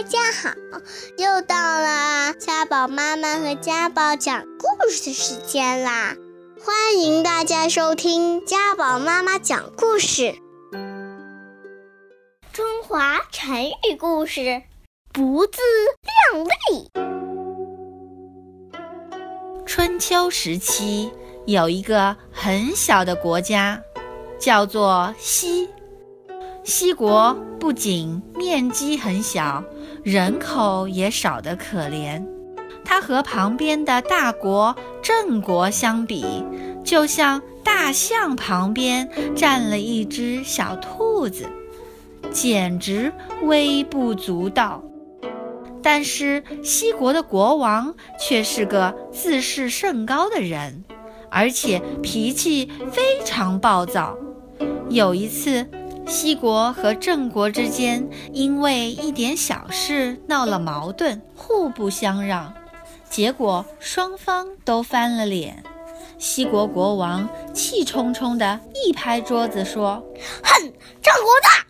大家好，又到了家宝妈妈和家宝讲故事的时间啦！欢迎大家收听家宝妈妈讲故事。中华成语故事：不自量力。春秋时期，有一个很小的国家，叫做西。西国不仅面积很小，人口也少得可怜。它和旁边的大国郑国相比，就像大象旁边站了一只小兔子，简直微不足道。但是西国的国王却是个自视甚高的人，而且脾气非常暴躁。有一次，西国和郑国之间因为一点小事闹了矛盾，互不相让，结果双方都翻了脸。西国国王气冲冲地一拍桌子说：“哼，郑国大，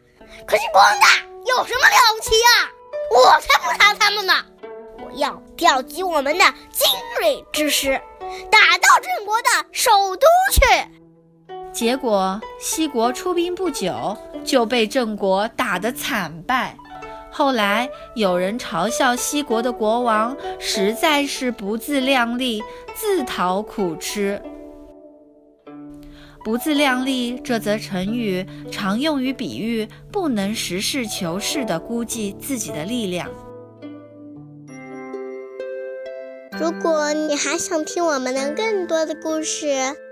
可是光大，有什么了不起呀？我才不杀他们呢！我要调集我们的精锐之师，打到郑国的首都去。”结果，西国出兵不久就被郑国打得惨败。后来有人嘲笑西国的国王实在是不自量力，自讨苦吃。不自量力这则成语常用于比喻不能实事求是地估计自己的力量。如果你还想听我们的更多的故事，